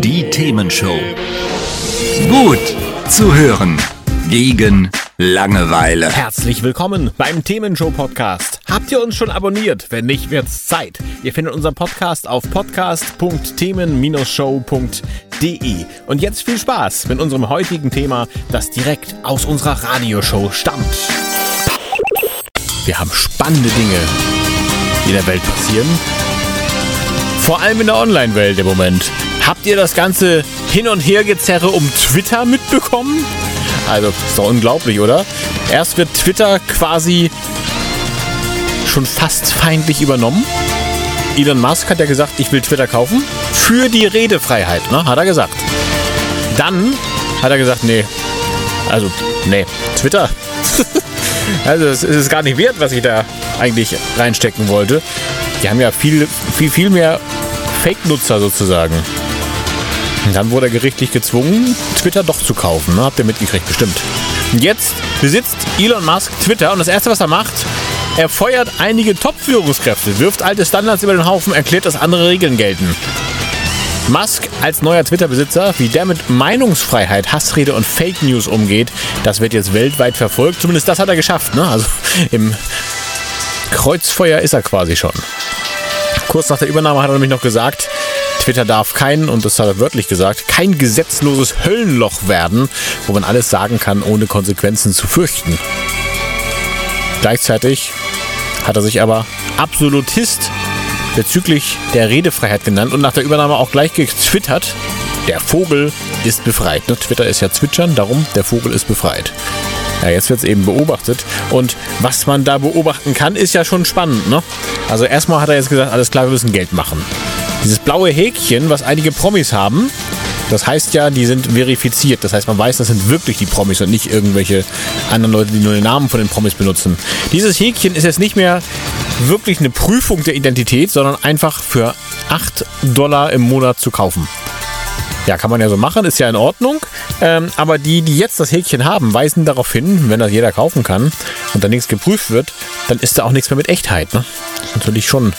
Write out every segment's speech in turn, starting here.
Die Themenshow. Gut zu hören. Gegen Langeweile. Herzlich willkommen beim Themenshow Podcast. Habt ihr uns schon abonniert? Wenn nicht, wird's Zeit. Ihr findet unseren Podcast auf podcast.themen-show.de. Und jetzt viel Spaß mit unserem heutigen Thema, das direkt aus unserer Radioshow stammt. Wir haben spannende Dinge, die in der Welt passieren. Vor allem in der Online-Welt im Moment. Habt ihr das ganze Hin- und Hergezerre um Twitter mitbekommen? Also, ist doch unglaublich, oder? Erst wird Twitter quasi schon fast feindlich übernommen. Elon Musk hat ja gesagt, ich will Twitter kaufen. Für die Redefreiheit, ne? Hat er gesagt. Dann hat er gesagt, nee. Also, nee. Twitter. also, es ist gar nicht wert, was ich da eigentlich reinstecken wollte. Die haben ja viel, viel, viel mehr Fake-Nutzer sozusagen. Dann wurde er gerichtlich gezwungen, Twitter doch zu kaufen. Ne? Habt ihr mitgekriegt, bestimmt. Jetzt besitzt Elon Musk Twitter und das Erste, was er macht, er feuert einige Top-Führungskräfte, wirft alte Standards über den Haufen, erklärt, dass andere Regeln gelten. Musk als neuer Twitter-Besitzer, wie der mit Meinungsfreiheit, Hassrede und Fake News umgeht, das wird jetzt weltweit verfolgt. Zumindest das hat er geschafft. Ne? Also im Kreuzfeuer ist er quasi schon. Kurz nach der Übernahme hat er nämlich noch gesagt, Twitter darf kein, und das hat er wörtlich gesagt, kein gesetzloses Höllenloch werden, wo man alles sagen kann, ohne Konsequenzen zu fürchten. Gleichzeitig hat er sich aber Absolutist bezüglich der Redefreiheit genannt und nach der Übernahme auch gleich getwittert, der Vogel ist befreit. Ne? Twitter ist ja zwitschern, darum der Vogel ist befreit. Ja, jetzt wird es eben beobachtet. Und was man da beobachten kann, ist ja schon spannend. Ne? Also erstmal hat er jetzt gesagt, alles klar, wir müssen Geld machen. Dieses blaue Häkchen, was einige Promis haben, das heißt ja, die sind verifiziert. Das heißt, man weiß, das sind wirklich die Promis und nicht irgendwelche anderen Leute, die nur den Namen von den Promis benutzen. Dieses Häkchen ist jetzt nicht mehr wirklich eine Prüfung der Identität, sondern einfach für 8 Dollar im Monat zu kaufen. Ja, kann man ja so machen, ist ja in Ordnung. Ähm, aber die, die jetzt das Häkchen haben, weisen darauf hin, wenn das jeder kaufen kann und da nichts geprüft wird, dann ist da auch nichts mehr mit Echtheit. Ne? Natürlich schon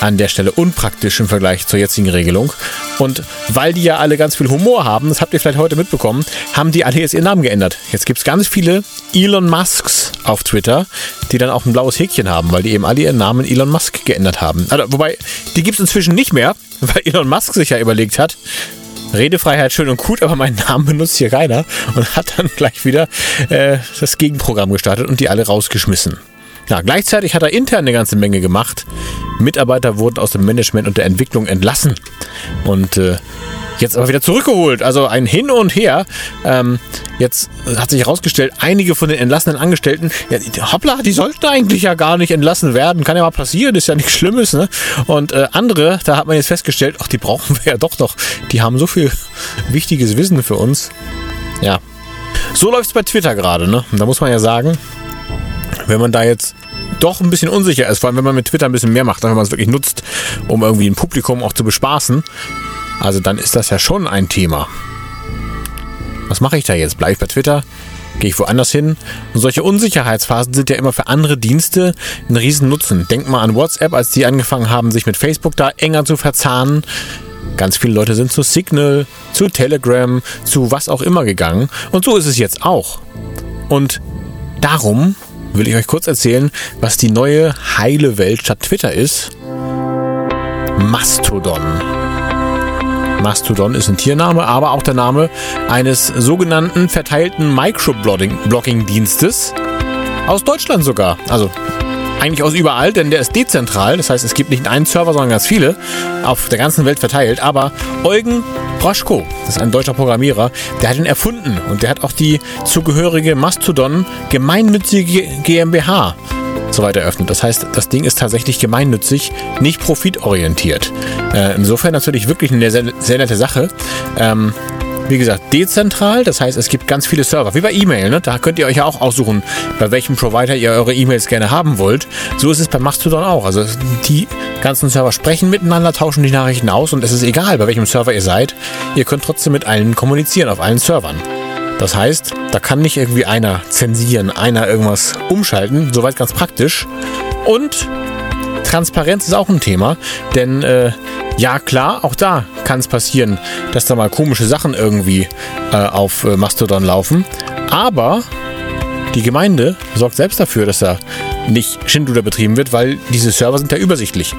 an der Stelle unpraktisch im Vergleich zur jetzigen Regelung. Und weil die ja alle ganz viel Humor haben, das habt ihr vielleicht heute mitbekommen, haben die alle jetzt ihren Namen geändert. Jetzt gibt es ganz viele Elon Musks auf Twitter, die dann auch ein blaues Häkchen haben, weil die eben alle ihren Namen Elon Musk geändert haben. Also, wobei, die gibt es inzwischen nicht mehr, weil Elon Musk sich ja überlegt hat, Redefreiheit schön und gut, aber meinen Namen benutzt hier keiner und hat dann gleich wieder äh, das Gegenprogramm gestartet und die alle rausgeschmissen. Ja, gleichzeitig hat er intern eine ganze Menge gemacht. Mitarbeiter wurden aus dem Management und der Entwicklung entlassen und äh, jetzt aber wieder zurückgeholt. Also ein Hin und Her. Ähm, jetzt hat sich herausgestellt, einige von den entlassenen Angestellten, ja, hoppla, die sollten eigentlich ja gar nicht entlassen werden. Kann ja mal passieren, ist ja nichts Schlimmes. Ne? Und äh, andere, da hat man jetzt festgestellt, ach, die brauchen wir ja doch noch. Die haben so viel wichtiges Wissen für uns. Ja. So läuft es bei Twitter gerade. Ne? Da muss man ja sagen, wenn man da jetzt doch ein bisschen unsicher ist, vor allem wenn man mit Twitter ein bisschen mehr macht, wenn man es wirklich nutzt, um irgendwie ein Publikum auch zu bespaßen, also dann ist das ja schon ein Thema. Was mache ich da jetzt? Bleibe ich bei Twitter? Gehe ich woanders hin? Und solche Unsicherheitsphasen sind ja immer für andere Dienste ein Riesennutzen. Denk mal an WhatsApp, als die angefangen haben, sich mit Facebook da enger zu verzahnen. Ganz viele Leute sind zu Signal, zu Telegram, zu was auch immer gegangen. Und so ist es jetzt auch. Und darum will ich euch kurz erzählen, was die neue heile Welt statt Twitter ist. Mastodon. Mastodon ist ein Tiername, aber auch der Name eines sogenannten verteilten Microblogging-Dienstes. Aus Deutschland sogar. Also eigentlich aus überall, denn der ist dezentral. Das heißt, es gibt nicht einen Server, sondern ganz viele auf der ganzen Welt verteilt. Aber Eugen Broschko, das ist ein deutscher Programmierer, der hat ihn erfunden und der hat auch die zugehörige Mastodon gemeinnützige GmbH soweit eröffnet. Das heißt, das Ding ist tatsächlich gemeinnützig, nicht profitorientiert. Äh, insofern natürlich wirklich eine sehr, sehr nette Sache. Ähm, wie gesagt, dezentral, das heißt, es gibt ganz viele Server, wie bei E-Mail, ne? da könnt ihr euch ja auch aussuchen, bei welchem Provider ihr eure E-Mails gerne haben wollt. So ist es bei Mastodon auch. Also die ganzen Server sprechen miteinander, tauschen die Nachrichten aus und es ist egal, bei welchem Server ihr seid, ihr könnt trotzdem mit allen kommunizieren, auf allen Servern. Das heißt, da kann nicht irgendwie einer zensieren, einer irgendwas umschalten, soweit ganz praktisch. Und Transparenz ist auch ein Thema, denn äh, ja klar, auch da kann es passieren, dass da mal komische Sachen irgendwie äh, auf äh, Mastodon laufen. Aber die Gemeinde sorgt selbst dafür, dass da nicht Schindluder betrieben wird, weil diese Server sind ja übersichtlich.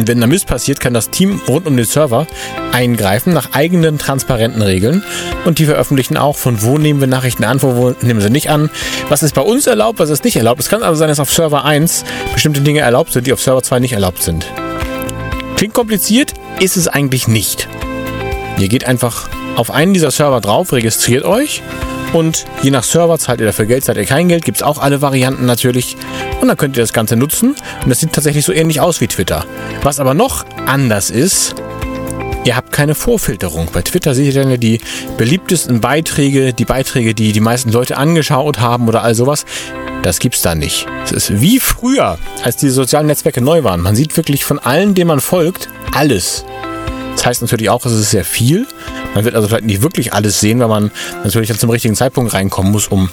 Und wenn da Mist passiert, kann das Team rund um den Server eingreifen nach eigenen transparenten Regeln und die veröffentlichen auch, von wo nehmen wir Nachrichten an, von wo nehmen sie nicht an, was ist bei uns erlaubt, was ist nicht erlaubt. Es kann also sein, dass auf Server 1 bestimmte Dinge erlaubt sind, die auf Server 2 nicht erlaubt sind. Klingt kompliziert, ist es eigentlich nicht. Ihr geht einfach auf einen dieser Server drauf, registriert euch und je nach Server zahlt ihr dafür Geld, zahlt ihr kein Geld, gibt es auch alle Varianten natürlich. Und dann könnt ihr das Ganze nutzen. Und das sieht tatsächlich so ähnlich aus wie Twitter. Was aber noch anders ist, ihr habt keine Vorfilterung. Bei Twitter seht ihr dann ja die beliebtesten Beiträge, die Beiträge, die die meisten Leute angeschaut haben oder all sowas. Das gibt's da nicht. Es ist wie früher, als die sozialen Netzwerke neu waren. Man sieht wirklich von allen, denen man folgt, alles. Das heißt natürlich auch, es ist sehr viel. Man wird also vielleicht nicht wirklich alles sehen, weil man natürlich dann zum richtigen Zeitpunkt reinkommen muss, um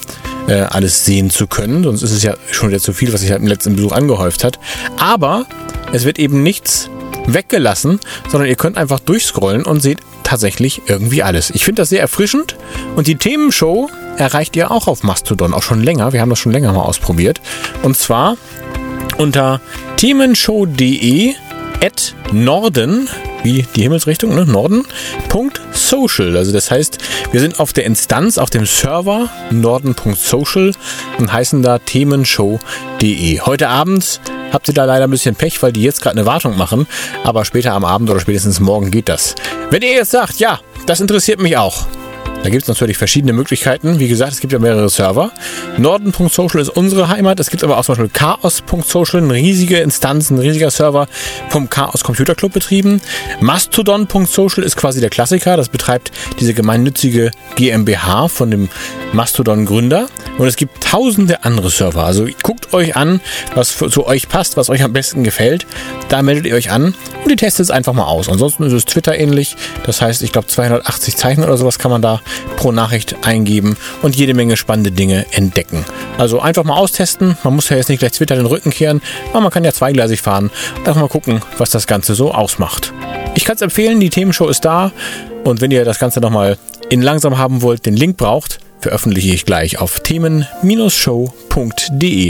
äh, alles sehen zu können. Sonst ist es ja schon wieder zu viel, was sich halt im letzten Besuch angehäuft hat. Aber es wird eben nichts weggelassen, sondern ihr könnt einfach durchscrollen und seht tatsächlich irgendwie alles. Ich finde das sehr erfrischend und die Themenshow erreicht ihr auch auf Mastodon, auch schon länger. Wir haben das schon länger mal ausprobiert. Und zwar unter themenshow.de at Norden, wie die Himmelsrichtung, ne? Norden, Punkt social. Also das heißt, wir sind auf der Instanz, auf dem Server norden.social und heißen da themenshow.de. Heute Abend habt ihr da leider ein bisschen Pech, weil die jetzt gerade eine Wartung machen, aber später am Abend oder spätestens morgen geht das. Wenn ihr jetzt sagt, ja, das interessiert mich auch, da gibt es natürlich verschiedene Möglichkeiten. Wie gesagt, es gibt ja mehrere Server. Norden.social ist unsere Heimat. Es gibt aber auch zum Beispiel Chaos.social, eine riesige Instanz, ein riesiger Server vom Chaos Computer Club betrieben. Mastodon.social ist quasi der Klassiker. Das betreibt diese gemeinnützige GmbH von dem Mastodon-Gründer. Und es gibt tausende andere Server. Also guckt euch an, was zu euch passt, was euch am besten gefällt. Da meldet ihr euch an und ihr testet es einfach mal aus. Ansonsten ist es Twitter ähnlich. Das heißt, ich glaube 280 Zeichen oder sowas kann man da pro Nachricht eingeben und jede Menge spannende Dinge entdecken. Also einfach mal austesten. Man muss ja jetzt nicht gleich Twitter den Rücken kehren, aber man kann ja zweigleisig fahren. Einfach mal gucken, was das Ganze so ausmacht. Ich kann es empfehlen, die Themenshow ist da. Und wenn ihr das Ganze nochmal in langsam haben wollt, den Link braucht, veröffentliche ich gleich auf themen-show.de.